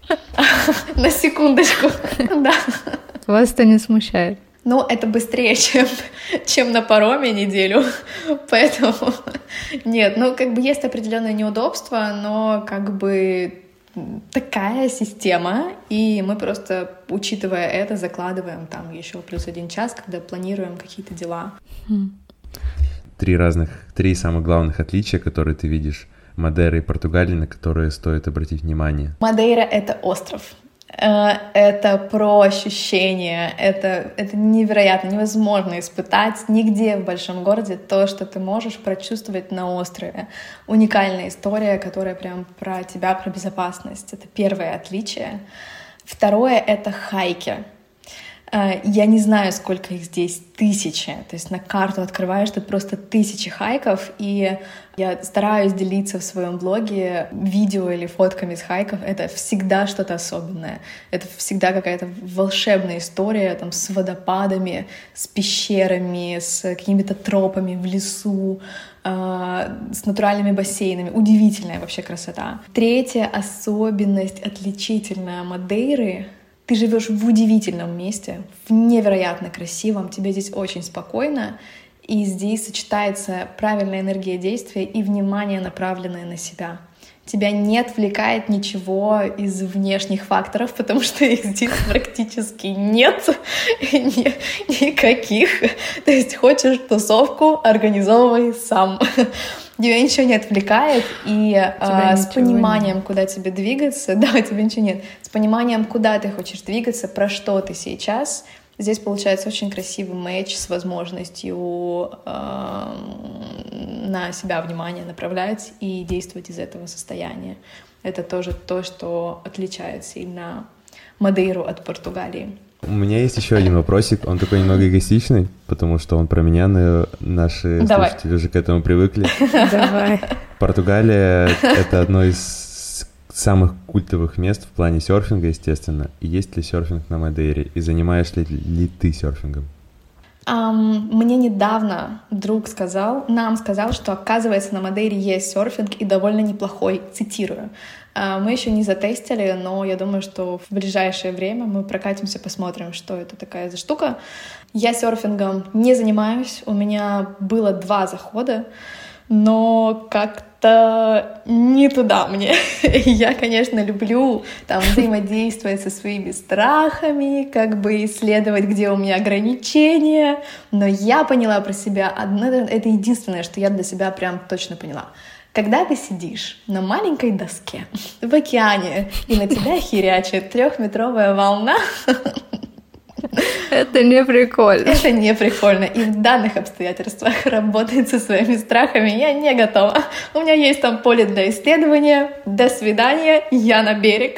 C: На секундочку, да.
B: Вас это не смущает?
C: Ну, это быстрее, чем, чем на пароме неделю, поэтому нет, ну, как бы есть определенное неудобство, но как бы такая система, и мы просто, учитывая это, закладываем там еще плюс один час, когда планируем какие-то дела. Хм.
A: Три разных, три самых главных отличия, которые ты видишь Мадейры и Португалии, на которые стоит обратить внимание?
C: Мадейра — это остров. Э, это про ощущения, это, это невероятно, невозможно испытать нигде в большом городе то, что ты можешь прочувствовать на острове. Уникальная история, которая прям про тебя, про безопасность. Это первое отличие. Второе — это хайки. Э, я не знаю, сколько их здесь, тысячи. То есть на карту открываешь, тут просто тысячи хайков, и я стараюсь делиться в своем блоге видео или фотками с хайков. Это всегда что-то особенное. Это всегда какая-то волшебная история там, с водопадами, с пещерами, с какими-то тропами в лесу, э, с натуральными бассейнами. Удивительная вообще красота. Третья особенность отличительная Мадейры ты живешь в удивительном месте, в невероятно красивом, тебе здесь очень спокойно, и здесь сочетается правильная энергия действия и внимание, направленное на себя. Тебя не отвлекает ничего из внешних факторов, потому что их здесь практически нет никаких. То есть хочешь тусовку, организовывай сам тебя ничего не отвлекает, и а, с пониманием, нет. куда тебе двигаться, да, тебя ничего нет, с пониманием, куда ты хочешь двигаться, про что ты сейчас, здесь получается очень красивый матч с возможностью э, на себя внимание направлять и действовать из этого состояния. Это тоже то, что отличает сильно Мадейру от Португалии.
A: У меня есть еще один вопросик, он такой немного эгоистичный, потому что он про меня, но наши Давай. слушатели уже к этому привыкли.
B: Давай.
A: Португалия — это одно из самых культовых мест в плане серфинга, естественно. И есть ли серфинг на Мадейре? И занимаешь ли, ли ты серфингом?
C: Um, мне недавно друг сказал, нам сказал, что оказывается на Мадейре есть серфинг и довольно неплохой, цитирую. Uh, мы еще не затестили, но я думаю, что в ближайшее время мы прокатимся, посмотрим, что это такая за штука. Я серфингом не занимаюсь, у меня было два захода, но как-то не туда мне. Я, конечно, люблю там взаимодействовать со своими страхами, как бы исследовать, где у меня ограничения, но я поняла про себя, одно, это единственное, что я для себя прям точно поняла. Когда ты сидишь на маленькой доске в океане, и на тебя херячит трехметровая волна,
B: Это не прикольно.
C: Это не прикольно. И в данных обстоятельствах работать со своими страхами я не готова. У меня есть там поле для исследования. До свидания, я на берег.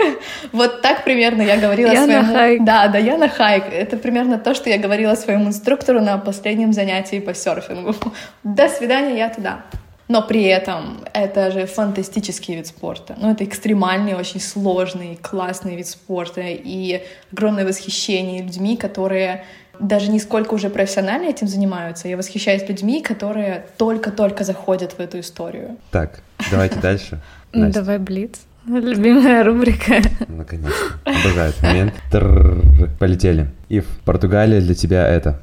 C: Вот так примерно я говорила
B: я
C: своему...
B: На хайк.
C: Да, да, я на хайк. Это примерно то, что я говорила своему инструктору на последнем занятии по серфингу. До свидания, я туда но при этом это же фантастический вид спорта. Ну, это экстремальный, очень сложный, классный вид спорта и огромное восхищение людьми, которые даже не сколько уже профессионально этим занимаются. Я восхищаюсь людьми, которые только-только заходят в эту историю.
A: Так, давайте дальше.
B: Давай Блиц. Любимая рубрика.
A: Наконец-то. Обожаю этот момент. Полетели. Ив, Португалия для тебя это?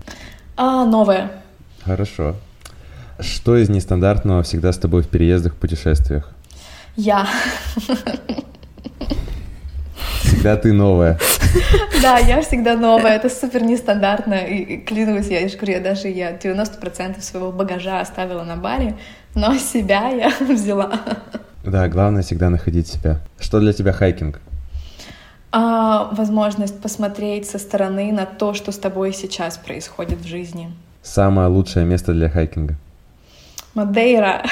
C: А, новая.
A: Хорошо. Что из нестандартного всегда с тобой в переездах, путешествиях?
C: Я.
A: Всегда ты новая.
C: Да, я всегда новая, это супер нестандартно, и клянусь, я же говорю, я даже я 90% своего багажа оставила на баре, но себя я взяла.
A: Да, главное всегда находить себя. Что для тебя хайкинг?
C: А, возможность посмотреть со стороны на то, что с тобой сейчас происходит в жизни.
A: Самое лучшее место для хайкинга?
C: Мадейра.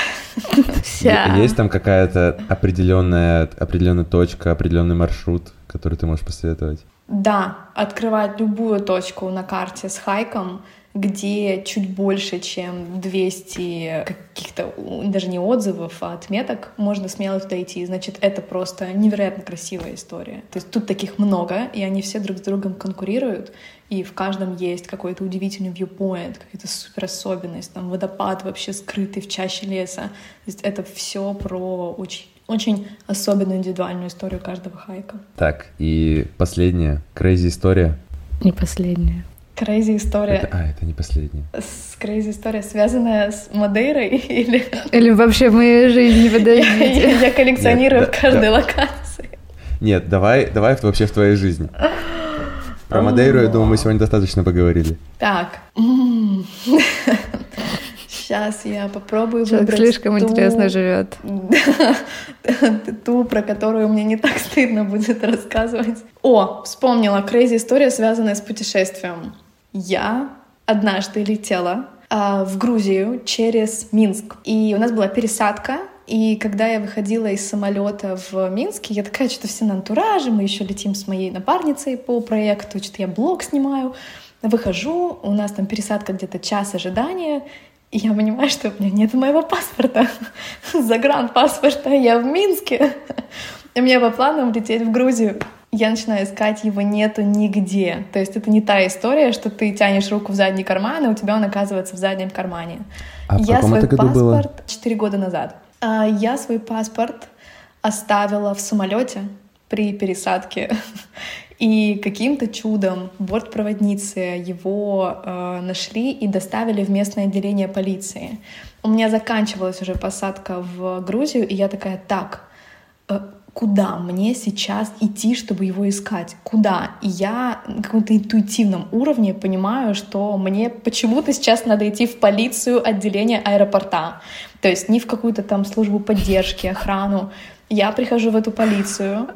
B: Вся.
A: Есть там какая-то определенная, определенная точка, определенный маршрут, который ты можешь посоветовать?
C: Да, открывать любую точку на карте с хайком, где чуть больше, чем 200 каких-то, даже не отзывов, а отметок, можно смело туда идти. Значит, это просто невероятно красивая история. То есть тут таких много, и они все друг с другом конкурируют, и в каждом есть какой-то удивительный viewpoint, какая-то супер особенность, там водопад вообще скрытый в чаще леса. То есть это все про очень очень особенную индивидуальную историю каждого hike а.
A: Так, и последняя, crazy история.
B: Не последняя.
C: Crazy история.
A: Это, а, это не последняя.
C: С crazy история, связанная с Мадейрой или...
B: Или вообще в моей жизни, подождите.
C: Я, я коллекционирую Нет, да, в каждой да. локации.
A: Нет, давай, давай вообще в твоей жизни. Про Мадейру, я думаю, мы сегодня достаточно поговорили.
C: Так. Сейчас я попробую
B: Человек
C: выбрать
B: слишком ту... интересно живет.
C: ту, про которую мне не так стыдно будет рассказывать. О, вспомнила. Крейзи история, связанная с путешествием. Я однажды летела э, в Грузию через Минск. И у нас была пересадка, и когда я выходила из самолета в Минске, я такая, что-то все на антураже, мы еще летим с моей напарницей по проекту, что-то я блог снимаю. Выхожу, у нас там пересадка где-то час ожидания, и я понимаю, что у меня нет моего паспорта, загранпаспорта, я в Минске. И мне по планам лететь в Грузию. Я начинаю искать, его нету нигде. То есть это не та история, что ты тянешь руку в задний карман, и у тебя он оказывается в заднем кармане.
A: А
C: я
A: в свой
C: это
A: году
C: паспорт четыре года назад. А я свой паспорт оставила в самолете при пересадке. И каким-то чудом бортпроводницы его э, нашли и доставили в местное отделение полиции. У меня заканчивалась уже посадка в Грузию, и я такая, так, э, куда мне сейчас идти, чтобы его искать? Куда? И я на каком-то интуитивном уровне понимаю, что мне почему-то сейчас надо идти в полицию отделения аэропорта. То есть не в какую-то там службу поддержки, охрану. Я прихожу в эту полицию,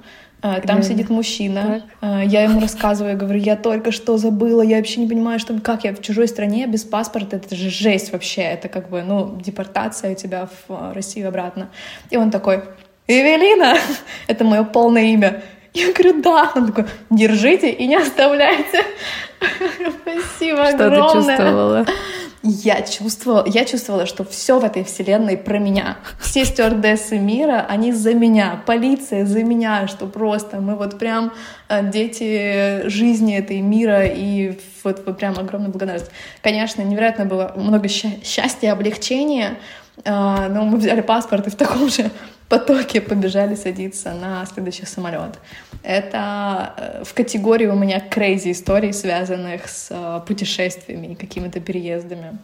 C: там Реально. сидит мужчина, так. А, я ему рассказываю, говорю, я только что забыла, я вообще не понимаю, что как я в чужой стране без паспорта, это же жесть вообще, это как бы, ну, депортация у тебя в а, Россию обратно. И он такой, Эвелина, это мое полное имя. Я говорю, да. Он такой, держите и не оставляйте. Спасибо
B: Что огромное. ты чувствовала?
C: Я чувствовала, я чувствовала, что все в этой вселенной про меня. Все стюардессы мира, они за меня, полиция за меня, что просто мы вот прям э, дети жизни этой мира и вот, прям огромная благодарность. Конечно, невероятно было много счастья, облегчения, э, но мы взяли паспорт и в таком же потоке побежали садиться на следующий самолет. Это э, в категории у меня crazy историй, связанных с э, путешествиями и какими-то переездами.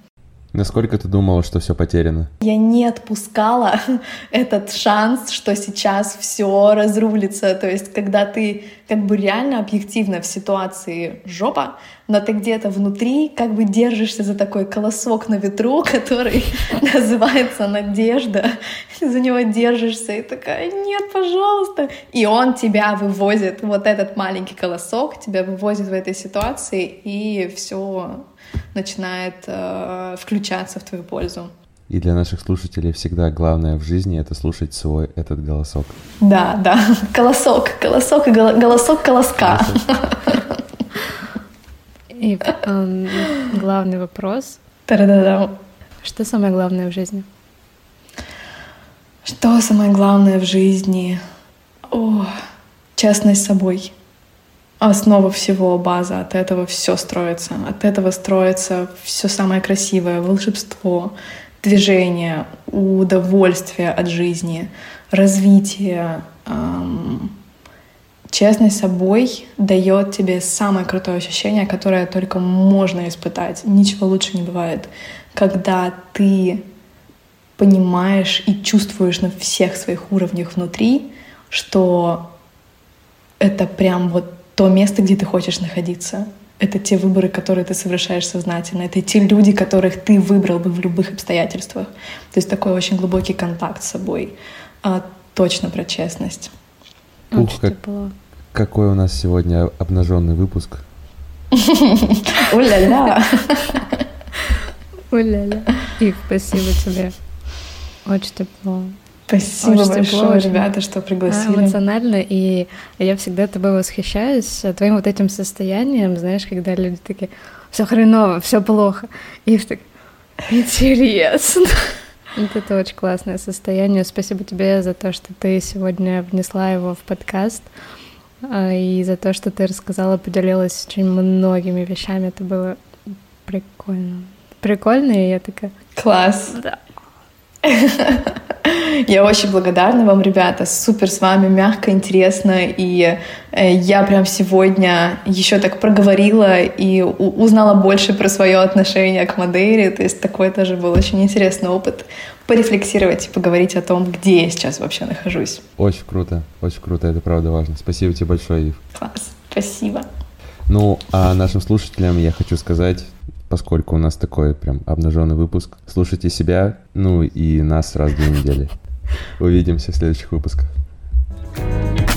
A: Насколько ты думала, что все потеряно?
C: Я не отпускала этот шанс, что сейчас все разрулится. То есть, когда ты как бы реально объективно в ситуации жопа, но ты где-то внутри как бы держишься за такой колосок на ветру, который называется надежда. За него держишься и такая, нет, пожалуйста. И он тебя вывозит, вот этот маленький колосок тебя вывозит в этой ситуации, и все начинает э, включаться в твою пользу.
A: И для наших слушателей всегда главное в жизни это слушать свой этот голосок.
C: Да, да, колосок, колосок и голосок колоска.
B: И э, главный вопрос.
C: Та-да-да.
B: Что самое главное в жизни?
C: Что самое главное в жизни? О, честность с собой основа всего, база, от этого все строится. От этого строится все самое красивое, волшебство, движение, удовольствие от жизни, развитие. Эм, честность собой дает тебе самое крутое ощущение, которое только можно испытать. Ничего лучше не бывает. Когда ты понимаешь и чувствуешь на всех своих уровнях внутри, что это прям вот то место, где ты хочешь находиться. Это те выборы, которые ты совершаешь сознательно. Это те люди, которых ты выбрал бы в любых обстоятельствах. То есть такой очень глубокий контакт с собой. А, точно про честность.
A: Ух, как, какой у нас сегодня обнаженный выпуск.
C: Уля-ля.
B: Уля-ля. И спасибо тебе. Очень тепло.
C: Спасибо очень большое, тепло, ребята, что пригласили.
B: Эмоционально, и я всегда тобой восхищаюсь, твоим вот этим состоянием, знаешь, когда люди такие, все хреново, все плохо, и так, интересно. Вот это очень классное состояние. Спасибо тебе за то, что ты сегодня внесла его в подкаст а, и за то, что ты рассказала, поделилась очень многими вещами. Это было прикольно. Прикольно, и я такая...
C: Класс. Да. Я очень благодарна вам, ребята. Супер с вами, мягко, интересно. И э, я прям сегодня еще так проговорила и узнала больше про свое отношение к Мадейре. То есть такой тоже был очень интересный опыт порефлексировать и поговорить о том, где я сейчас вообще нахожусь.
A: Очень круто, очень круто, это правда важно. Спасибо тебе большое, Ив.
C: Класс, спасибо.
A: Ну, а нашим слушателям я хочу сказать, поскольку у нас такой прям обнаженный выпуск. Слушайте себя, ну и нас раз в две недели. Увидимся в следующих выпусках. thank you